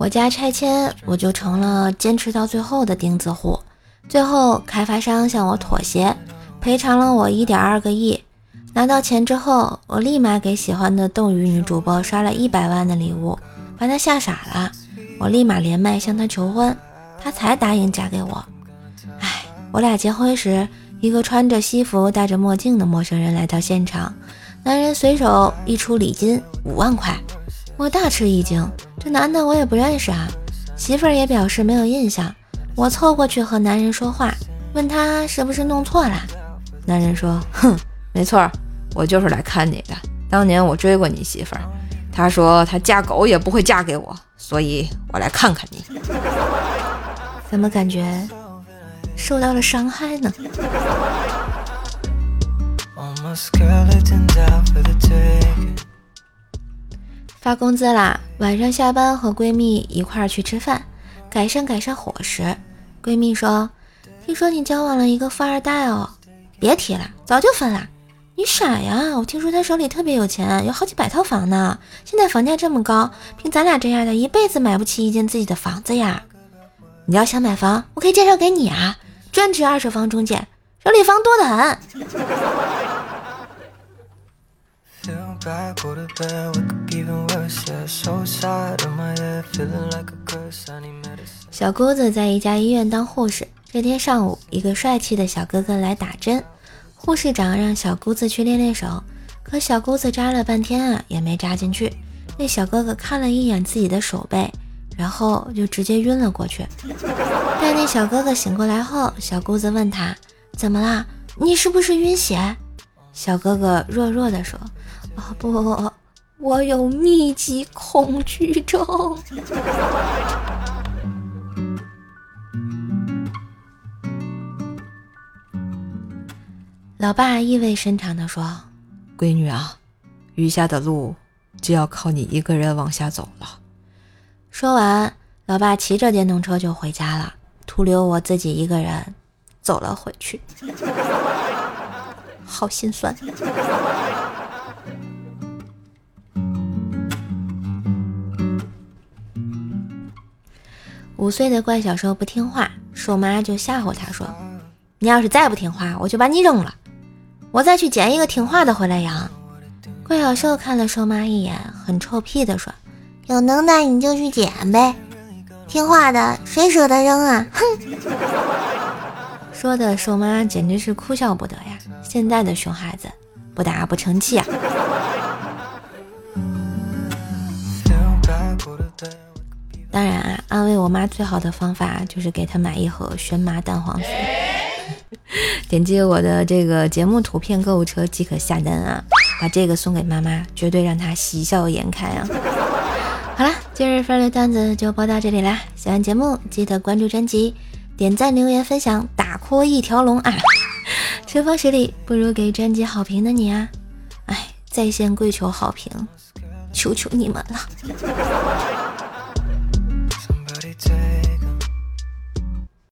我家拆迁，我就成了坚持到最后的钉子户。最后，开发商向我妥协，赔偿了我一点二个亿。拿到钱之后，我立马给喜欢的斗鱼女主播刷了一百万的礼物，把她吓傻了。我立马连麦向她求婚，她才答应嫁给我。唉，我俩结婚时，一个穿着西服、戴着墨镜的陌生人来到现场，男人随手一出礼金五万块，我大吃一惊。这男的我也不认识啊，媳妇儿也表示没有印象。我凑过去和男人说话，问他是不是弄错了。男人说：“哼，没错，我就是来看你的。当年我追过你媳妇儿，她说她嫁狗也不会嫁给我，所以我来看看你。怎么感觉受到了伤害呢？”发工资啦！晚上下班和闺蜜一块儿去吃饭，改善改善伙食。闺蜜说：“听说你交往了一个富二代哦，别提了，早就分了。你傻呀！我听说他手里特别有钱，有好几百套房呢。现在房价这么高，凭咱俩这样的一辈子买不起一间自己的房子呀。你要想买房，我可以介绍给你啊，专职二手房中介，手里房多得很。”小姑子在一家医院当护士。这天上午，一个帅气的小哥哥来打针，护士长让小姑子去练练手，可小姑子扎了半天啊，也没扎进去。那小哥哥看了一眼自己的手背，然后就直接晕了过去。待那小哥哥醒过来后，小姑子问他：“怎么啦？你是不是晕血？”小哥哥弱弱的说。啊不，我有密集恐惧症。老爸意味深长的说：“闺女啊，余下的路就要靠你一个人往下走了。”说完，老爸骑着电动车就回家了，徒留我自己一个人走了回去，好心酸。五岁的怪小兽不听话，兽妈就吓唬他说：“你要是再不听话，我就把你扔了，我再去捡一个听话的回来养。”怪小兽看了兽妈一眼，很臭屁的说：“有能耐你就去捡呗，听话的谁舍得扔啊？”哼！说的兽妈简直是哭笑不得呀！现在的熊孩子不打不成器啊！当然啊，安慰我妈最好的方法就是给她买一盒荨麻蛋黄酥。点击我的这个节目图片购物车即可下单啊，把这个送给妈妈，绝对让她喜笑颜开啊！好了，今日份的段子就播到这里啦，喜欢节目记得关注专辑，点赞、留言、分享，打 call 一条龙啊！春风十里不如给专辑好评的你啊！哎，在线跪求好评，求求你们了！take